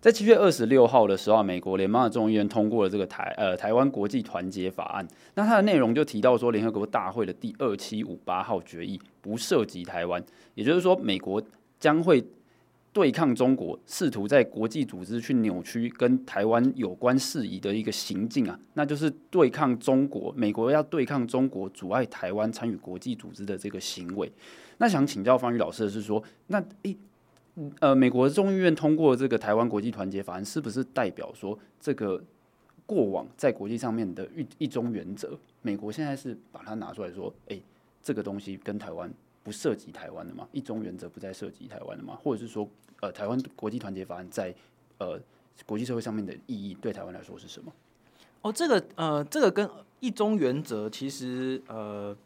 在七月二十六号的时候，美国联邦的众议院通过了这个台呃台湾国际团结法案。那它的内容就提到说，联合国大会的第二七五八号决议不涉及台湾，也就是说，美国将会对抗中国，试图在国际组织去扭曲跟台湾有关事宜的一个行径啊，那就是对抗中国。美国要对抗中国，阻碍台湾参与国际组织的这个行为。那想请教方宇老师的是说，那诶。呃，美国众议院通过这个台湾国际团结法案，是不是代表说这个过往在国际上面的一一中原则，美国现在是把它拿出来说，哎，这个东西跟台湾不涉及台湾的吗？一中原则不再涉及台湾的吗？或者是说，呃，台湾国际团结法案在呃国际社会上面的意义，对台湾来说是什么？哦，这个呃，这个跟一中原则其实呃。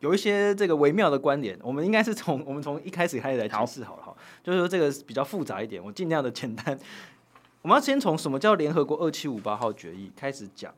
有一些这个微妙的观点，我们应该是从我们从一开始开始来解释好了哈，就是说这个比较复杂一点，我尽量的简单。我们要先从什么叫联合国二七五八号决议开始讲，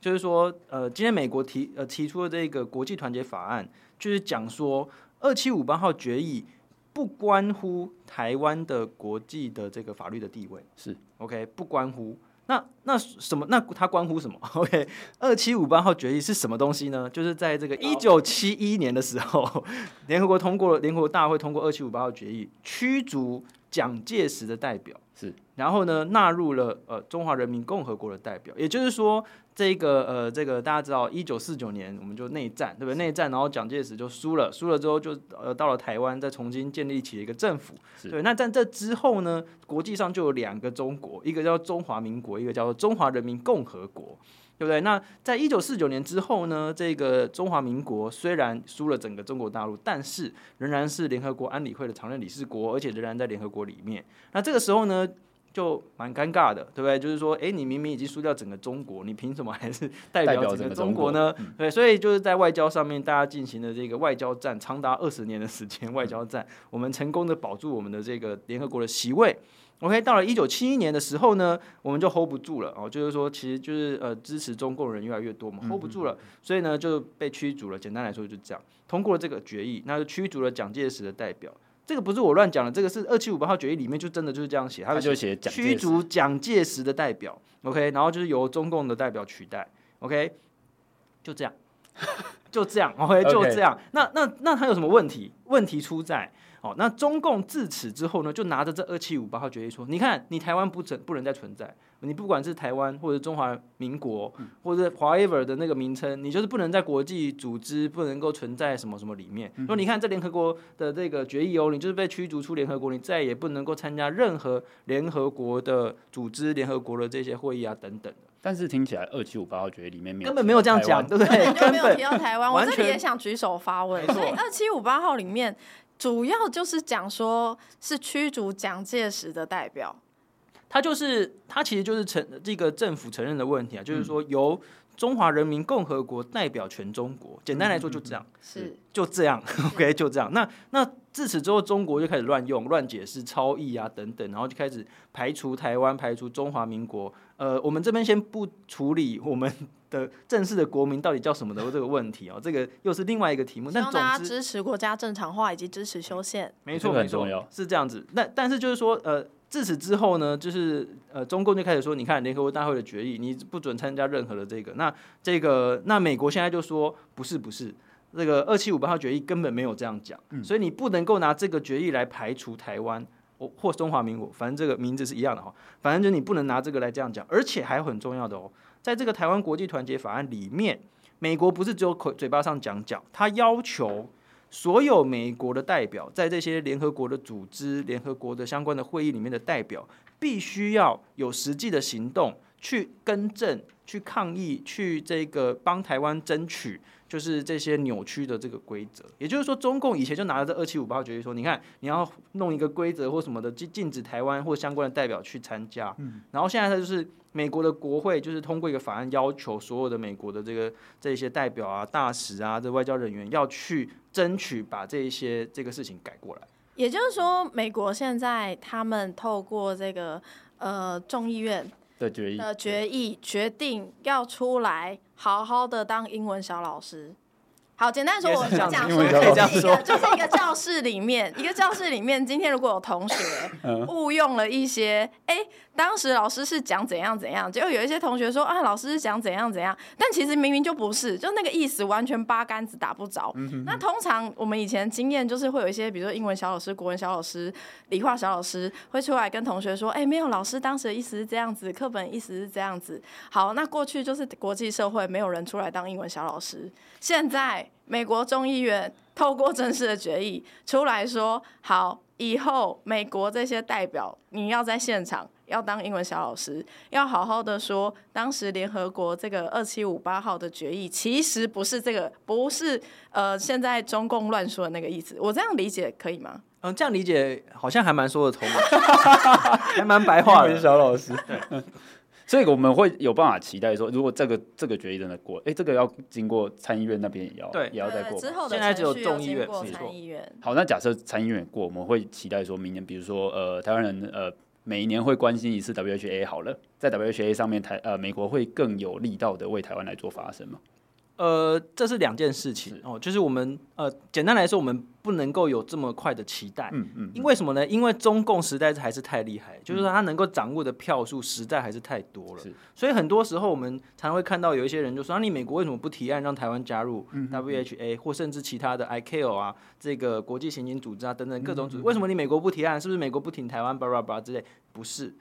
就是说呃，今天美国提呃提出的这个国际团结法案，就是讲说二七五八号决议不关乎台湾的国际的这个法律的地位，是 OK 不关乎。那那什么？那它关乎什么？OK，二七五八号决议是什么东西呢？就是在这个一九七一年的时候，联合国通过了，联合国大会通过二七五八号决议，驱逐蒋介石的代表，是，然后呢纳入了呃中华人民共和国的代表，也就是说。这个呃，这个大家知道，一九四九年我们就内战，对不对？内战，然后蒋介石就输了，输了之后就呃到了台湾，再重新建立起了一个政府。对，那在这之后呢，国际上就有两个中国，一个叫中华民国，一个叫做中华人民共和国，对不对？那在一九四九年之后呢，这个中华民国虽然输了整个中国大陆，但是仍然是联合国安理会的常任理事国，而且仍然在联合国里面。那这个时候呢？就蛮尴尬的，对不对？就是说，哎，你明明已经输掉整个中国，你凭什么还是代表整个中国呢？国嗯、对，所以就是在外交上面，大家进行的这个外交战，长达二十年的时间，外交战，我们成功的保住我们的这个联合国的席位。OK，到了一九七一年的时候呢，我们就 hold 不住了哦，就是说，其实就是呃，支持中共人越来越多嘛，hold 不住了，所以呢就被驱逐了。简单来说就是这样，通过了这个决议，那就驱逐了蒋介石的代表。这个不是我乱讲的，这个是二七五八号决议里面就真的就是这样写，他就写驱逐蒋介石的代表，OK，然后就是由中共的代表取代，OK，就这样，就这样，OK，就这样。那那那他有什么问题？问题出在。哦，那中共自此之后呢，就拿着这二七五八号决议说，你看，你台湾不存不能再存在，你不管是台湾或者中华民国，或者 whatever 的那个名称，你就是不能在国际组织不能够存在什么什么里面。说你看这联合国的这个决议哦，你就是被驱逐出联合国，你再也不能够参加任何联合国的组织、联合国的这些会议啊等等。但是听起来二七五八号决议里面根本没有这样讲，对不对？根本没有提到台湾。我这里也想举手发问，所以二七五八号里面。主要就是讲说，是驱逐蒋介石的代表，他就是他其实就是承这个政府承认的问题啊，就是说由中华人民共和国代表全中国，简单来说就这样，是就这样，OK 就这样。那那自此之后，中国就开始乱用、乱解释、超译啊等等，然后就开始排除台湾、排除中华民国。呃，我们这边先不处理我们。的正式的国民到底叫什么的这个问题哦，这个又是另外一个题目。但总之支持国家正常化以及支持修宪，没错没错，是这样子。那但是就是说，呃，自此之后呢，就是呃，中共就开始说，你看联合国大会的决议，你不准参加任何的这个。那这个那美国现在就说，不是不是，这个二七五八号决议根本没有这样讲，嗯、所以你不能够拿这个决议来排除台湾或中华民国，反正这个名字是一样的哈，反正就你不能拿这个来这样讲，而且还有很重要的哦。在这个台湾国际团结法案里面，美国不是只有口嘴巴上讲讲，他要求所有美国的代表在这些联合国的组织、联合国的相关的会议里面的代表，必须要有实际的行动去更正、去抗议、去这个帮台湾争取。就是这些扭曲的这个规则，也就是说，中共以前就拿着这二七五八号决议说，你看你要弄一个规则或什么的，禁禁止台湾或相关的代表去参加。嗯，然后现在他就是美国的国会就是通过一个法案，要求所有的美国的这个这些代表啊、大使啊、这外交人员要去争取把这一些这个事情改过来。也就是说，美国现在他们透过这个呃众议院。的决议，的决议决定要出来好好的当英文小老师，好，简单说，我就讲说，就是一个就是一个教室里面，一个教室里面，今天如果有同学误用了一些，哎、欸，当时老师是讲怎样怎样，结果有一些同学说啊，老师是讲怎样怎样，但其实明明就不是，就那个意思完全八竿子打不着。那通常我们以前经验就是会有一些，比如说英文小老师、国文小老师、理化小老师会出来跟同学说，哎、欸，没有，老师当时的意思是这样子，课本意思是这样子。好，那过去就是国际社会没有人出来当英文小老师，现在。美国众议院透过正式的决议出来说，好，以后美国这些代表，你要在现场要当英文小老师，要好好的说，当时联合国这个二七五八号的决议，其实不是这个，不是呃，现在中共乱说的那个意思。我这样理解可以吗？嗯，这样理解好像还蛮说得通的，还蛮白话的小老师。对。所以我们会有办法期待说，如果这个这个决议真的过，哎、欸，这个要经过参议院那边也要，对，也要再过。之后现在只有众议院，参议院。好，那假设参议院过，我们会期待说明年，比如说呃，台湾人呃，每一年会关心一次 WHA 好了，在 WHA 上面台呃，美国会更有力道的为台湾来做发声吗？呃，这是两件事情哦，就是我们呃，简单来说，我们不能够有这么快的期待，嗯嗯，因为什么呢？因为中共实在是还是太厉害，就是说他能够掌握的票数实在还是太多了，是，所以很多时候我们常常会看到有一些人就说，啊，你美国为什么不提案让台湾加入 WHA 或甚至其他的 ICAO 啊，这个国际刑警组织啊等等各种组织，为什么你美国不提案？是不是美国不挺台湾？巴拉巴拉之类？不是。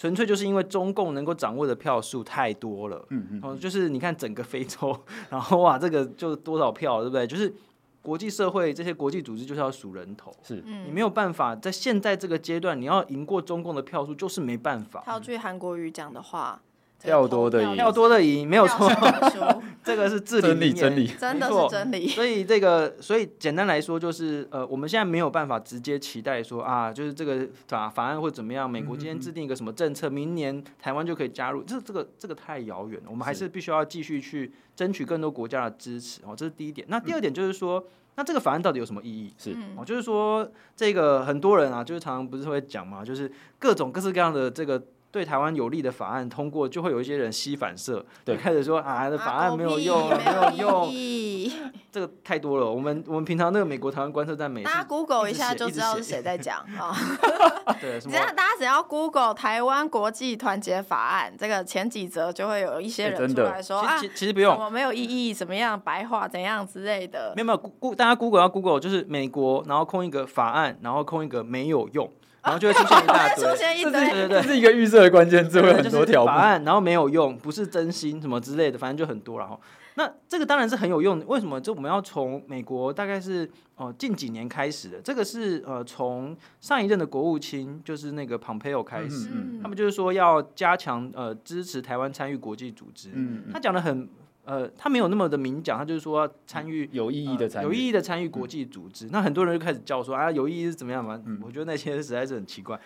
纯粹就是因为中共能够掌握的票数太多了，嗯嗯，哦，就是你看整个非洲，然后哇，这个就多少票，对不对？就是国际社会这些国际组织就是要数人头，是，你没有办法在现在这个阶段，你要赢过中共的票数，就是没办法。套句韩国瑜讲的话。票多的赢，要多的赢，没有错，这个是至理名言，真理，真的是真理。所以这个，所以简单来说，就是呃，我们现在没有办法直接期待说啊，就是这个法法案会怎么样？美国今天制定一个什么政策，明年台湾就可以加入？这这个这个太遥远了。我们还是必须要继续去争取更多国家的支持哦，这是第一点。那第二点就是说，那这个法案到底有什么意义？是哦，就是说这个很多人啊，就是常常不是会讲嘛，就是各种各式各样的这个。对台湾有利的法案通过，就会有一些人吸反射，对，开始说啊，这法案没有用，没有用，这个太多了。我们我们平常那个美国台湾观测站，每次大家 Google 一下就知道是谁在讲啊。对，只要大家只要 Google 台湾国际团结法案，这个前几则就会有一些人出来说啊，其实不用，我没有意义，怎么样白话怎样之类的。没有没有，Google 大家 Google 要 Google 就是美国，然后空一个法案，然后空一个没有用。然后就会出现一大堆，出现一堆，对对对，这是一个预设的关键字，会很多条法案，然后没有用，不是真心什么之类的，反正就很多然后。那这个当然是很有用的，为什么？这我们要从美国大概是哦近几年开始的，这个是呃从上一任的国务卿就是那个 Pompeo 开始，他们就是说要加强呃支持台湾参与国际组织，嗯，他讲的很。呃，他没有那么的明讲，他就是说要参与有意义的参与、呃，有意义的参与国际组织。嗯、那很多人就开始叫说啊，有意义是怎么样嘛？嗯、我觉得那些实在是很奇怪。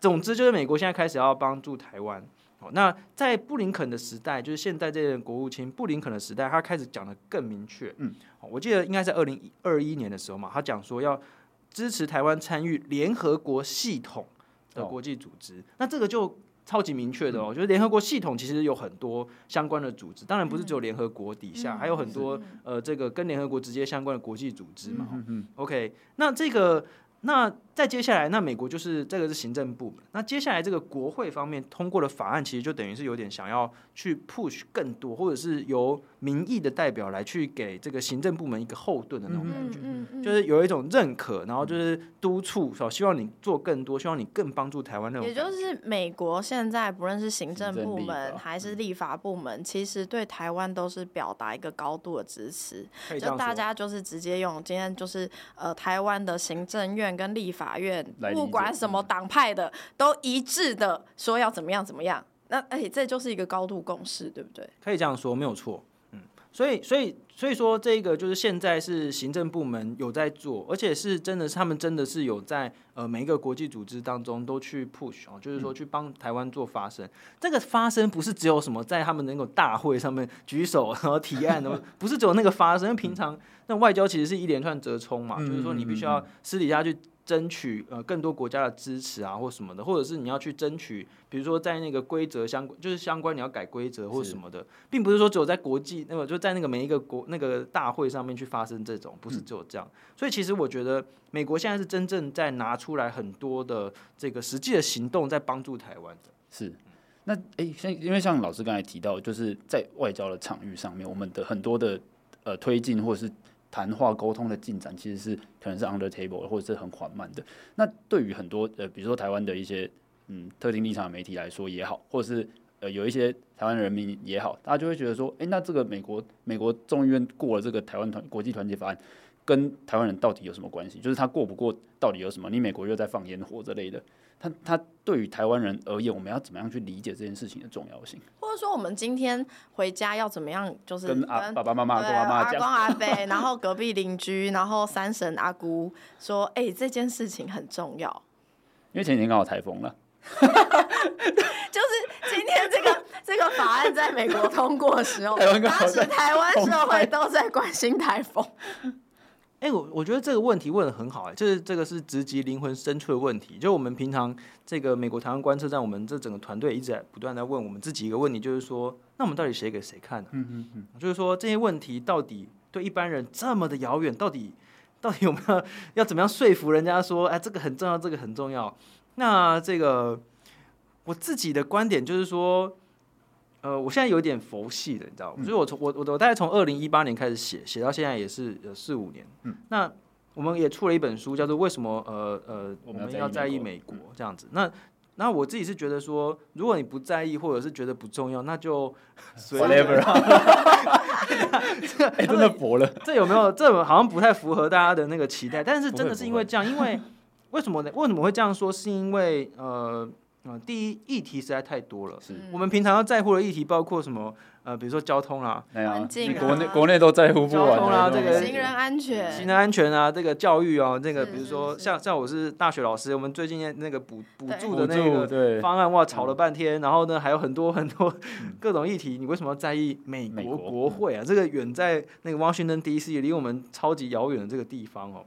总之就是美国现在开始要帮助台湾。哦，那在布林肯的时代，就是现在这任国务卿布林肯的时代，他开始讲的更明确。嗯，我记得应该在二零二一年的时候嘛，他讲说要支持台湾参与联合国系统的国际组织。哦、那这个就。超级明确的哦，我觉得联合国系统其实有很多相关的组织，当然不是只有联合国底下，还有很多呃，这个跟联合国直接相关的国际组织嘛。OK，那这个。那再接下来，那美国就是这个是行政部门。那接下来这个国会方面通过的法案，其实就等于是有点想要去 push 更多，或者是由民意的代表来去给这个行政部门一个后盾的那种感觉，嗯嗯嗯、就是有一种认可，然后就是督促，说希望你做更多，希望你更帮助台湾那种。也就是美国现在不论是行政部门还是立法部门，其实对台湾都是表达一个高度的支持，就大家就是直接用今天就是呃台湾的行政院。跟立法院，不管什么党派的，都一致的说要怎么样怎么样。那哎，这就是一个高度共识，对不对？可以这样说，没有错。嗯，所以，所以。所以说，这个就是现在是行政部门有在做，而且是真的是他们真的是有在呃每一个国际组织当中都去 push 哦，就是说去帮台湾做发声。这个发声不是只有什么在他们那个大会上面举手然后提案的，不是只有那个发声。因为平常那外交其实是一连串折冲嘛，就是说你必须要私底下去。争取呃更多国家的支持啊，或什么的，或者是你要去争取，比如说在那个规则相关，就是相关你要改规则或什么的，并不是说只有在国际那么就在那个每一个国那个大会上面去发生这种，不是只有这样。所以其实我觉得美国现在是真正在拿出来很多的这个实际的行动，在帮助台湾的。是，那诶，像因为像老师刚才提到，就是在外交的场域上面，我们的很多的呃推进或者是。谈话沟通的进展其实是可能是 under table 或者是很缓慢的。那对于很多呃，比如说台湾的一些嗯特定立场的媒体来说也好，或者是呃有一些台湾人民也好，大家就会觉得说，诶，那这个美国美国众议院过了这个台湾团国际团结法案，跟台湾人到底有什么关系？就是他过不过到底有什么？你美国又在放烟火之类的。他他对于台湾人而言，我们要怎么样去理解这件事情的重要性？或者说，我们今天回家要怎么样？就是跟阿爸爸妈妈、阿公阿妈、阿公阿伯，然后隔壁邻居，然后三婶阿姑说：“哎、欸，这件事情很重要。”因为前几天刚好台风了，就是今天这个这个法案在美国通过的时候，当时台湾社会都在关心台风。哎、欸，我我觉得这个问题问的很好，哎，就是这个是直击灵魂深处的问题。就我们平常这个美国台湾观测站，我们这整个团队一直在不断在问我们自己一个问题，就是说，那我们到底写给谁看呢？嗯嗯嗯，就是说这些问题到底对一般人这么的遥远，到底到底有没有要怎么样说服人家说，哎，这个很重要，这个很重要。那这个我自己的观点就是说。呃，我现在有点佛系的，你知道吗？所以我从我我我大概从二零一八年开始写，写到现在也是有四五年。嗯，那我们也出了一本书，叫做《为什么呃呃我们要在意美国》这样子。那那我自己是觉得说，如果你不在意，或者是觉得不重要，那就 whatever。哎，真的佛了。这有没有？这好像不太符合大家的那个期待。但是真的是因为这样，因为为什么呢？为什么会这样说？是因为呃。嗯，第一议题实在太多了。是我们平常要在乎的议题，包括什么？呃，比如说交通啦，环境啊，国内国内都在乎不完。交通啦，这个行人安全，行人安全啊，这个教育啊，这个比如说像像我是大学老师，我们最近那个补补助的那个方案，哇，吵了半天，然后呢，还有很多很多各种议题，你为什么要在意美国国会啊？这个远在那个 Washington D.C. 离我们超级遥远的这个地方哦，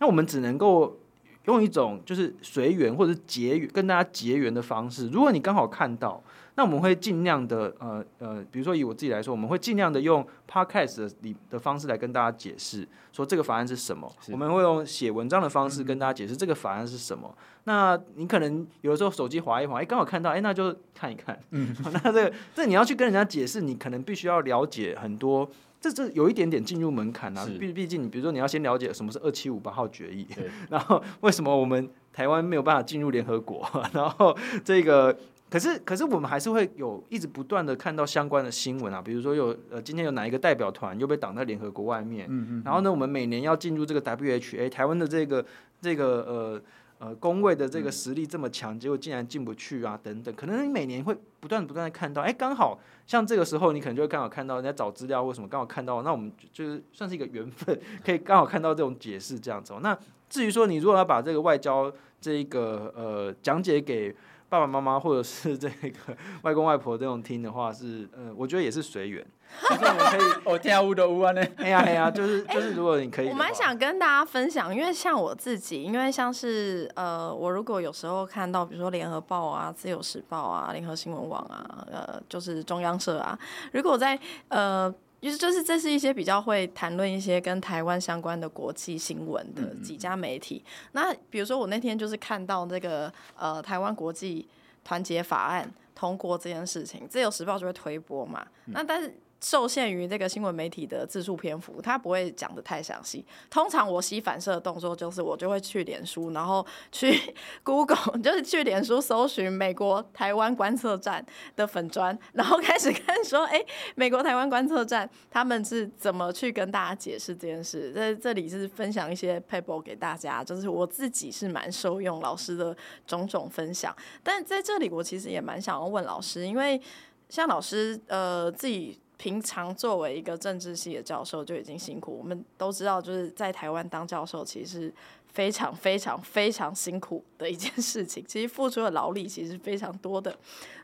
那我们只能够。用一种就是随缘或者结缘跟大家结缘的方式，如果你刚好看到，那我们会尽量的呃呃，比如说以我自己来说，我们会尽量的用 podcast 的里的方式来跟大家解释，说这个法案是什么。我们会用写文章的方式跟大家解释这个法案是什么。那你可能有的时候手机滑一滑，哎，刚好看到，哎，那就看一看。嗯，那这个这你要去跟人家解释，你可能必须要了解很多。这这有一点点进入门槛啊，毕毕竟你比如说你要先了解什么是二七五八号决议，然后为什么我们台湾没有办法进入联合国，然后这个可是可是我们还是会有一直不断的看到相关的新闻啊，比如说有呃今天有哪一个代表团又被挡在联合国外面，嗯嗯，然后呢我们每年要进入这个 WHA，台湾的这个这个呃。呃，工位的这个实力这么强，结果竟然进不去啊，等等，可能你每年会不断不断的看到，哎，刚好像这个时候，你可能就会刚好看到人家找资料或什么，刚好看到，那我们就是算是一个缘分，可以刚好看到这种解释这样子。哦那至于说你如果要把这个外交这一个呃讲解给爸爸妈妈或者是这个外公外婆这种听的话，是呃，我觉得也是随缘。就是我们可以，我跳舞的舞啊，呢，哎呀哎呀，就是就是，如果你可以，我蛮想跟大家分享，因为像我自己，因为像是呃，我如果有时候看到，比如说联合报啊、自由时报啊、联合新闻网啊，呃，就是中央社啊，如果在呃，就是就是这是一些比较会谈论一些跟台湾相关的国际新闻的几家媒体，嗯、那比如说我那天就是看到那个呃，台湾国际团结法案通过这件事情，自由时报就会推播嘛，嗯、那但是。受限于这个新闻媒体的字数篇幅，他不会讲得太详细。通常我吸反射的动作就是，我就会去脸书，然后去 Google，就是去脸书搜寻美国台湾观测站的粉砖，然后开始看说，哎，美国台湾观测站他们是怎么去跟大家解释这件事。在这里是分享一些 paper 给大家，就是我自己是蛮受用老师的种种分享。但在这里，我其实也蛮想要问老师，因为像老师呃自己。平常作为一个政治系的教授就已经辛苦，我们都知道，就是在台湾当教授其实是非常非常非常辛苦的一件事情，其实付出的劳力其实非常多的。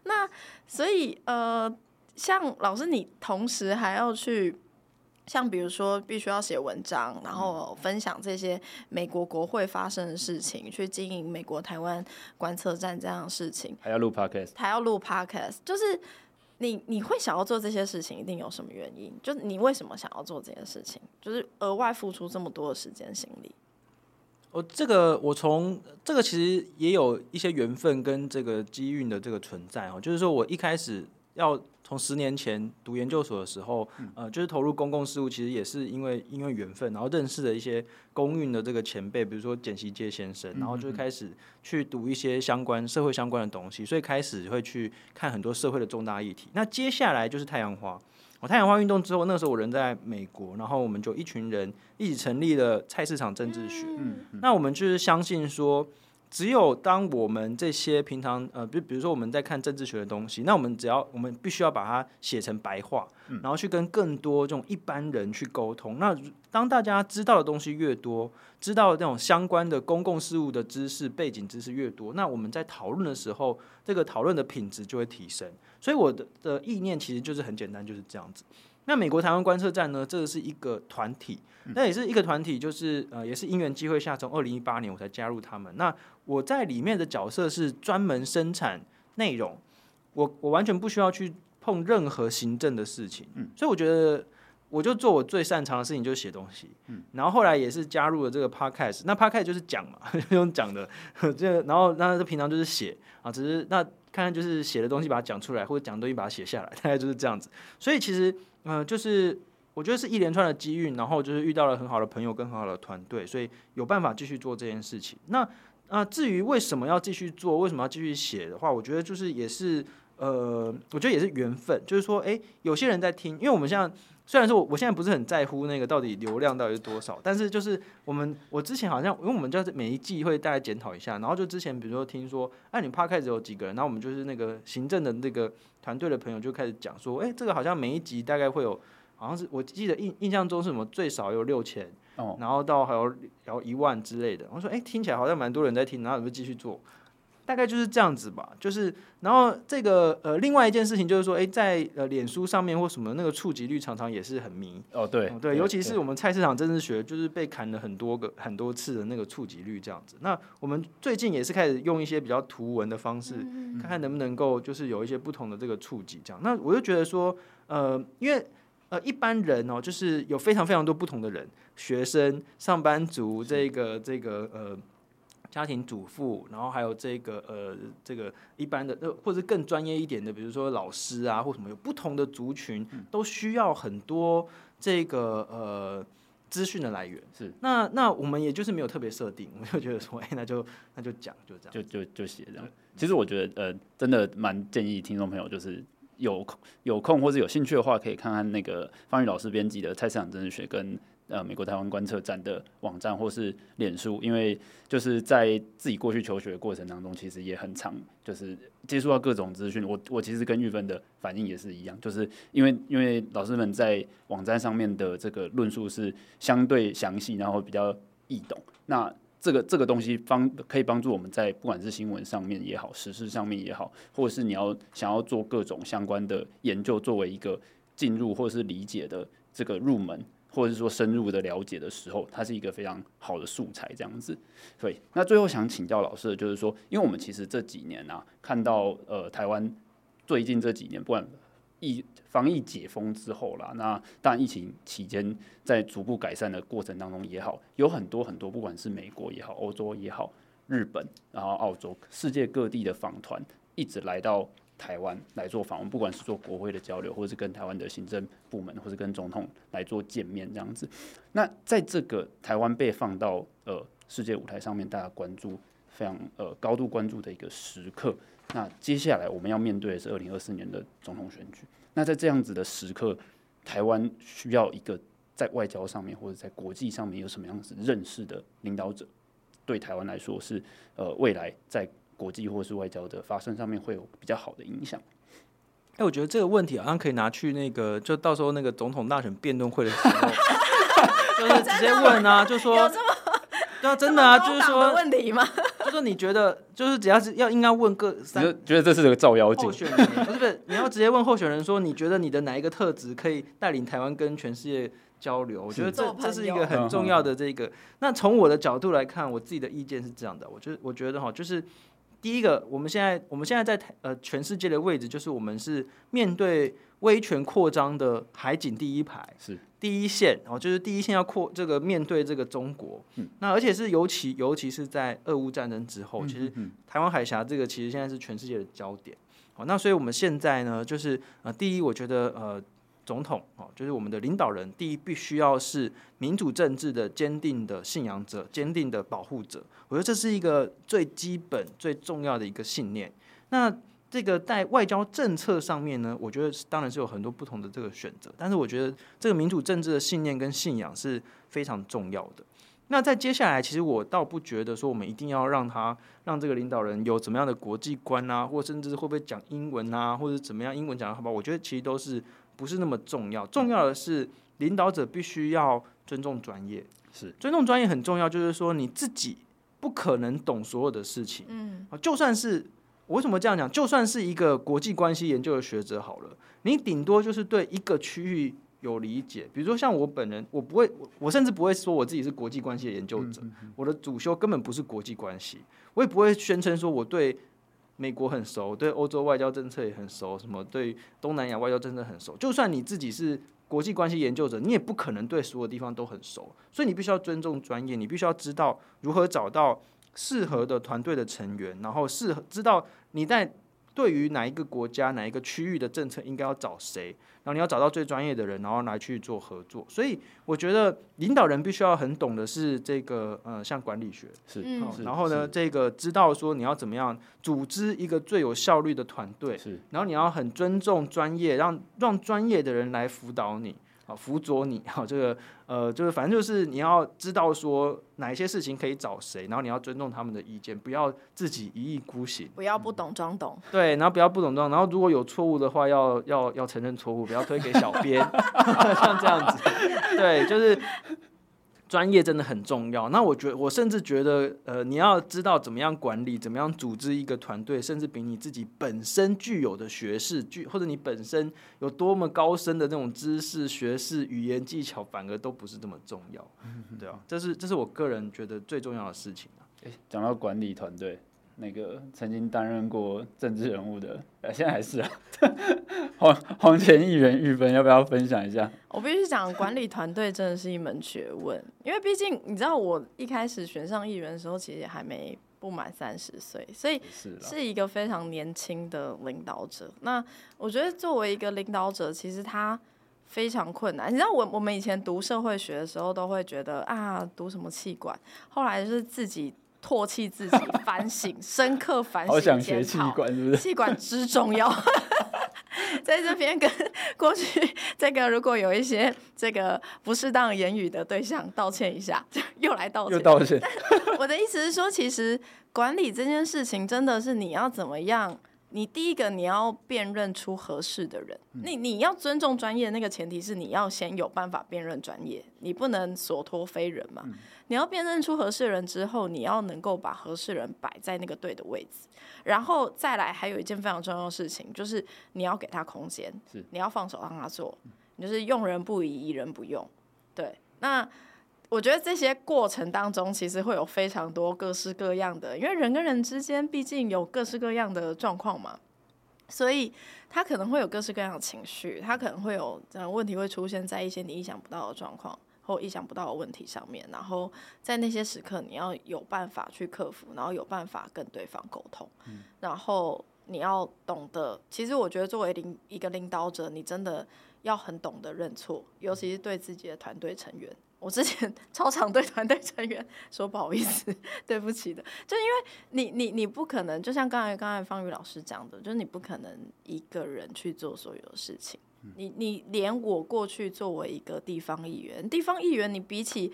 那所以呃，像老师你同时还要去像比如说必须要写文章，然后分享这些美国国会发生的事情，去经营美国台湾观测站这样的事情，还要录 podcast，还要录 podcast，就是你你会想要做这些事情，一定有什么原因？就是你为什么想要做这件事情？就是额外付出这么多的时间心力。我这个我从这个其实也有一些缘分跟这个机运的这个存在哦，就是说我一开始要。从十年前读研究所的时候，呃，就是投入公共事务，其实也是因为因为缘分，然后认识了一些公运的这个前辈，比如说简习介先生，然后就开始去读一些相关社会相关的东西，所以开始会去看很多社会的重大议题。那接下来就是太阳花，我太阳花运动之后，那个时候我人在美国，然后我们就一群人一起成立了菜市场政治学。那我们就是相信说。只有当我们这些平常呃，比比如说我们在看政治学的东西，那我们只要我们必须要把它写成白话，然后去跟更多这种一般人去沟通。那当大家知道的东西越多，知道这种相关的公共事务的知识背景知识越多，那我们在讨论的时候，这个讨论的品质就会提升。所以我的的意念其实就是很简单，就是这样子。那美国台湾观测站呢，这个是一个团体，那也是一个团体，就是呃，也是因缘机会下，从二零一八年我才加入他们。那我在里面的角色是专门生产内容，我我完全不需要去碰任何行政的事情，所以我觉得我就做我最擅长的事情，就是写东西。嗯然后后来也是加入了这个 podcast，那 podcast 就是讲嘛，用讲的，这然后那平常就是写啊，只是那看看就是写的东西把它讲出来，或者讲的东西把它写下来，大概就是这样子。所以其实。嗯、就是我觉得是一连串的机遇，然后就是遇到了很好的朋友跟很好的团队，所以有办法继续做这件事情。那啊、至于为什么要继续做，为什么要继续写的话，我觉得就是也是呃，我觉得也是缘分。就是说，哎，有些人在听，因为我们现在虽然说我我现在不是很在乎那个到底流量到底是多少，但是就是我们我之前好像，因为我们就是每一季会大概检讨一下，然后就之前比如说听说，哎，你 Podcast 有几个人，然后我们就是那个行政的那个。团队的朋友就开始讲说，哎、欸，这个好像每一集大概会有，好像是我记得印印象中是什么最少有六千，哦，然后到还有然后一万之类的。我说，哎、欸，听起来好像蛮多人在听，然后有没有继续做？大概就是这样子吧。就是，然后这个呃，另外一件事情就是说，哎、欸，在呃脸书上面或什么那个触及率常常也是很迷。哦，对，对，尤其是我们菜市场政治学，就是被砍了很多个很多次的那个触及率这样子。那我们最近也是开始用一些比较图文的方式，看看能不能够就是有一些不同的这个触及这样。那我就觉得说，呃，因为呃一般人哦，就是有非常非常多不同的人，学生、上班族，这个这个呃。家庭主妇，然后还有这个呃，这个一般的，呃，或者更专业一点的，比如说老师啊，或什么有不同的族群，都需要很多这个呃资讯的来源。是，那那我们也就是没有特别设定，我就觉得说，哎，那就那就讲，就这样，就就就写这样。其实我觉得，呃，真的蛮建议听众朋友，就是有有空或者有兴趣的话，可以看看那个方宇老师编辑的《菜市场政治学》跟。呃，美国台湾观测站的网站或是脸书，因为就是在自己过去求学的过程当中，其实也很常就是接触到各种资讯。我我其实跟玉芬的反应也是一样，就是因为因为老师们在网站上面的这个论述是相对详细，然后比较易懂。那这个这个东西帮可以帮助我们在不管是新闻上面也好，时事上面也好，或者是你要想要做各种相关的研究，作为一个进入或是理解的这个入门。或者是说深入的了解的时候，它是一个非常好的素材，这样子。对，那最后想请教老师的就是说，因为我们其实这几年啊，看到呃台湾最近这几年，不管疫防疫解封之后啦，那当然疫情期间在逐步改善的过程当中也好，有很多很多，不管是美国也好，欧洲也好，日本，然后澳洲，世界各地的访团一直来到。台湾来做访问，不管是做国会的交流，或者是跟台湾的行政部门，或者跟总统来做见面这样子。那在这个台湾被放到呃世界舞台上面，大家关注非常呃高度关注的一个时刻。那接下来我们要面对的是二零二四年的总统选举。那在这样子的时刻，台湾需要一个在外交上面或者在国际上面有什么样子认识的领导者，对台湾来说是呃未来在。国际或是外交的发生上面会有比较好的影响。哎，我觉得这个问题好像可以拿去那个，就到时候那个总统大选辩论会的时候，就是直接问啊，就说，对啊，真的啊，就是说问题吗？就是说你觉得，就是只要是要应该问各三，你就觉得这是个照妖镜候选人，不是不是，你要直接问候选人说，你觉得你的哪一个特质可以带领台湾跟全世界交流？我觉得这这是一个很重要的这个。那从我的角度来看，我自己的意见是这样的，我觉得我觉得哈，就是第一个，我们现在我们现在在呃全世界的位置，就是我们是面对威权扩张的海景第一排，是。第一线哦，就是第一线要扩这个面对这个中国，嗯、那而且是尤其尤其是在俄乌战争之后，其实台湾海峡这个其实现在是全世界的焦点。好，那所以我们现在呢，就是呃，第一，我觉得呃，总统哦，就是我们的领导人，第一必须要是民主政治的坚定的信仰者，坚定的保护者。我觉得这是一个最基本最重要的一个信念。那这个在外交政策上面呢，我觉得当然是有很多不同的这个选择，但是我觉得这个民主政治的信念跟信仰是非常重要的。那在接下来，其实我倒不觉得说我们一定要让他让这个领导人有怎么样的国际观啊，或甚至会不会讲英文啊，或者怎么样英文讲的好不好？我觉得其实都是不是那么重要，重要的是领导者必须要尊重专业，是尊重专业很重要，就是说你自己不可能懂所有的事情，嗯，就算是。我为什么这样讲？就算是一个国际关系研究的学者好了，你顶多就是对一个区域有理解。比如说像我本人，我不会，我甚至不会说我自己是国际关系的研究者。我的主修根本不是国际关系，我也不会宣称说我对美国很熟，对欧洲外交政策也很熟，什么对东南亚外交政策很熟。就算你自己是国际关系研究者，你也不可能对所有地方都很熟。所以你必须要尊重专业，你必须要知道如何找到适合的团队的成员，然后适合知道。你在对于哪一个国家、哪一个区域的政策应该要找谁？然后你要找到最专业的人，然后来去做合作。所以我觉得领导人必须要很懂的是这个呃，像管理学是，然后呢，这个知道说你要怎么样组织一个最有效率的团队，是，然后你要很尊重专业，让让专业的人来辅导你。好，辅佐你，好，这个，呃，就是反正就是你要知道说哪一些事情可以找谁，然后你要尊重他们的意见，不要自己一意孤行，不要不懂装懂，对，然后不要不懂装，然后如果有错误的话，要要要承认错误，不要推给小编，像这样子，对，就是。专业真的很重要。那我觉得，我甚至觉得，呃，你要知道怎么样管理，怎么样组织一个团队，甚至比你自己本身具有的学识，具或者你本身有多么高深的那种知识、学识、语言技巧，反而都不是这么重要。对啊，这是这是我个人觉得最重要的事情啊。诶，讲到管理团队。那个曾经担任过政治人物的，呃，现在还是啊，黄黄前议员玉芬，要不要分享一下？我必须讲，管理团队真的是一门学问，因为毕竟你知道，我一开始选上议员的时候，其实也还没不满三十岁，所以是一个非常年轻的领导者。那我觉得作为一个领导者，其实他非常困难。你知道，我我们以前读社会学的时候，都会觉得啊，读什么气管，后来就是自己。唾弃自己，反省，深刻反省，好想学气管，是不是？气管之重要，在这边跟过去这个如果有一些这个不适当言语的对象道歉一下，又来道歉，又道歉。我的意思是说，其实管理这件事情真的是你要怎么样？你第一个你要辨认出合适的人，你你要尊重专业，那个前提是你要先有办法辨认专业，你不能所托非人嘛。你要辨认出合适人之后，你要能够把合适人摆在那个对的位置，然后再来还有一件非常重要的事情，就是你要给他空间，你要放手让他做，你就是用人不疑，疑人不用。对，那。我觉得这些过程当中，其实会有非常多各式各样的，因为人跟人之间毕竟有各式各样的状况嘛，所以他可能会有各式各样的情绪，他可能会有这样问题会出现在一些你意想不到的状况或意想不到的问题上面，然后在那些时刻你要有办法去克服，然后有办法跟对方沟通，然后你要懂得，其实我觉得作为领一个领导者，你真的要很懂得认错，尤其是对自己的团队成员。我之前 超常对团队成员说不好意思、对不起的，就因为你你你不可能，就像刚才刚才方宇老师讲的，就是你不可能一个人去做所有的事情。你你连我过去作为一个地方议员，地方议员你比起。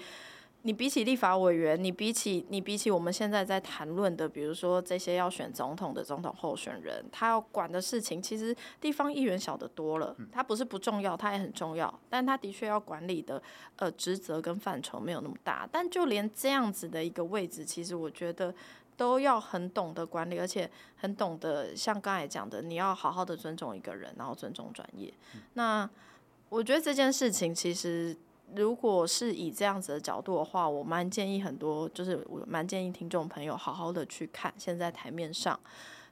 你比起立法委员，你比起你比起我们现在在谈论的，比如说这些要选总统的总统候选人，他要管的事情，其实地方议员小得多了。他不是不重要，他也很重要，但他的确要管理的呃职责跟范畴没有那么大。但就连这样子的一个位置，其实我觉得都要很懂得管理，而且很懂得像刚才讲的，你要好好的尊重一个人，然后尊重专业。嗯、那我觉得这件事情其实，如果是以这样子的角度的话，我蛮建议很多，就是我蛮建议听众朋友好好的去看现在台面上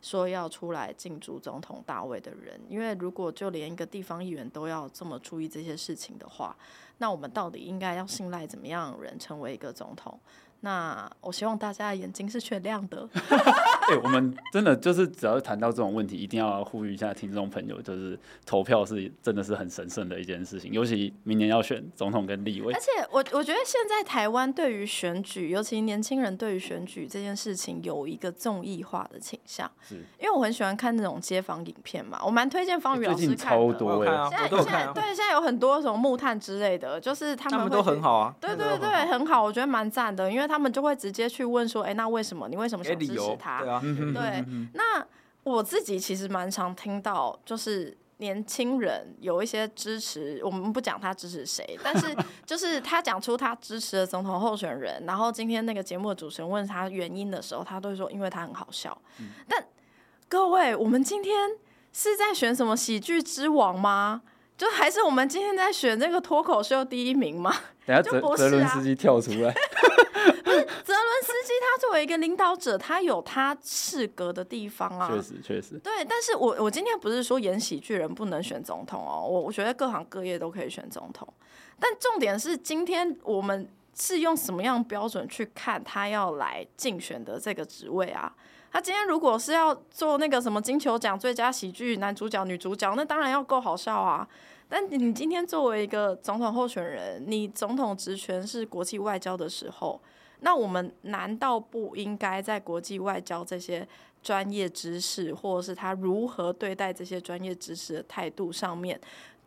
说要出来进驻总统大位的人，因为如果就连一个地方议员都要这么注意这些事情的话，那我们到底应该要信赖怎么样人成为一个总统？那我希望大家的眼睛是雪亮的。对、欸，我们真的就是只要谈到这种问题，一定要呼吁一下听众朋友，就是投票是真的是很神圣的一件事情，尤其明年要选总统跟立委。而且我我觉得现在台湾对于选举，尤其年轻人对于选举这件事情有一个综艺化的倾向。是，因为我很喜欢看那种街访影片嘛，我蛮推荐方宇老师看的。最近超多哎、欸，现在现在对现在有很多什么木炭之类的，就是他们，他们都很好啊。对对对，很好，我觉得蛮赞的，因为他们就会直接去问说，哎、欸，那为什么你为什么想支持他？对啊，对。那我自己其实蛮常听到，就是年轻人有一些支持，我们不讲他支持谁，但是 就是他讲出他支持的总统候选人，然后今天那个节目的主持人问他原因的时候，他都会说因为他很好笑。但各位，我们今天是在选什么喜剧之王吗？就还是我们今天在选这个脱口秀第一名吗？等下泽泽伦斯基跳出来。作为一个领导者，他有他适格的地方啊。确实，确实。对，但是我我今天不是说演喜剧人不能选总统哦，我我觉得各行各业都可以选总统。但重点是，今天我们是用什么样标准去看他要来竞选的这个职位啊？他今天如果是要做那个什么金球奖最佳喜剧男主角、女主角，那当然要够好笑啊。但你今天作为一个总统候选人，你总统职权是国际外交的时候。那我们难道不应该在国际外交这些专业知识，或者是他如何对待这些专业知识的态度上面，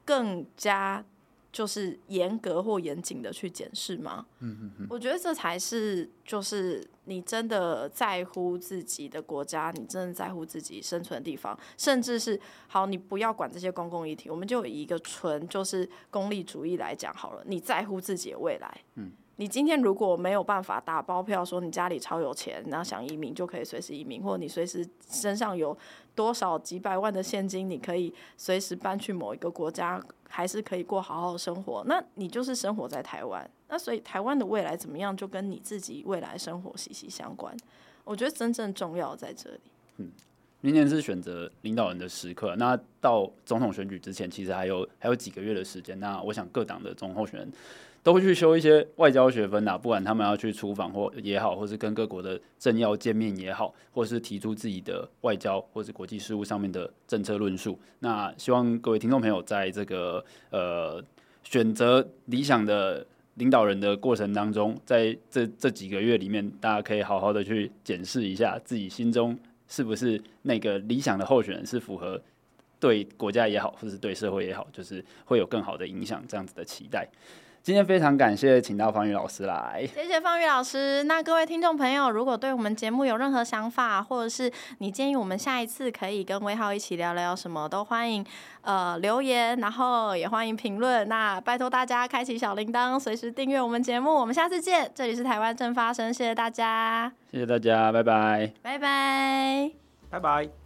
更加就是严格或严谨的去检视吗？嗯嗯嗯。我觉得这才是就是你真的在乎自己的国家，你真的在乎自己生存的地方，甚至是好，你不要管这些公共议题，我们就以一个纯就是功利主义来讲好了，你在乎自己的未来。嗯。你今天如果没有办法打包票说你家里超有钱，然后想移民就可以随时移民，或者你随时身上有多少几百万的现金，你可以随时搬去某一个国家，还是可以过好好生活，那你就是生活在台湾。那所以台湾的未来怎么样，就跟你自己未来生活息息相关。我觉得真正重要在这里。嗯，明年是选择领导人的时刻，那到总统选举之前，其实还有还有几个月的时间。那我想各党的总候选人。都会去修一些外交学分呐，不管他们要去出访或也好，或是跟各国的政要见面也好，或是提出自己的外交或是国际事务上面的政策论述。那希望各位听众朋友在这个呃选择理想的领导人的过程当中，在这这几个月里面，大家可以好好的去检视一下自己心中是不是那个理想的候选人，是符合对国家也好，或是对社会也好，就是会有更好的影响这样子的期待。今天非常感谢请到方宇老师来，谢谢方宇老师。那各位听众朋友，如果对我们节目有任何想法，或者是你建议我们下一次可以跟威浩一起聊聊什么，都欢迎呃留言，然后也欢迎评论。那拜托大家开启小铃铛，随时订阅我们节目。我们下次见，这里是台湾正发生，谢谢大家，谢谢大家，拜拜，拜拜，拜拜。